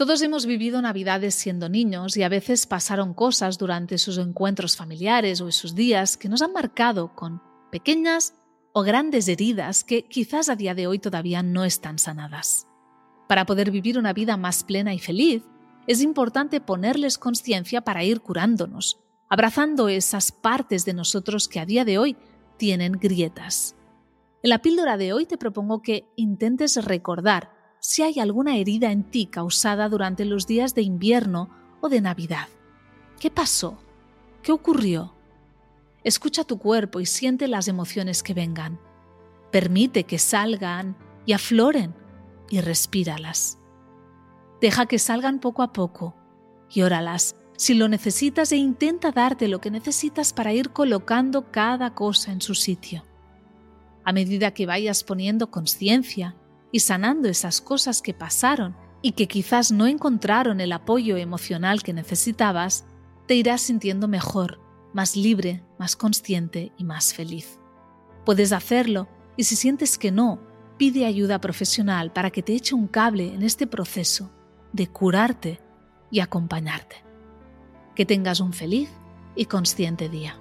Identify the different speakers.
Speaker 1: Todos hemos vivido Navidades siendo niños y a veces pasaron cosas durante sus encuentros familiares o esos días que nos han marcado con pequeñas o grandes heridas que quizás a día de hoy todavía no están sanadas. Para poder vivir una vida más plena y feliz, es importante ponerles conciencia para ir curándonos, abrazando esas partes de nosotros que a día de hoy tienen grietas. En la píldora de hoy te propongo que intentes recordar si hay alguna herida en ti causada durante los días de invierno o de Navidad. ¿Qué pasó? ¿Qué ocurrió? Escucha tu cuerpo y siente las emociones que vengan. Permite que salgan y afloren y respíralas. Deja que salgan poco a poco y óralas si lo necesitas e intenta darte lo que necesitas para ir colocando cada cosa en su sitio. A medida que vayas poniendo conciencia y sanando esas cosas que pasaron y que quizás no encontraron el apoyo emocional que necesitabas, te irás sintiendo mejor, más libre, más consciente y más feliz. Puedes hacerlo y si sientes que no, pide ayuda profesional para que te eche un cable en este proceso de curarte y acompañarte. Que tengas un feliz y consciente día.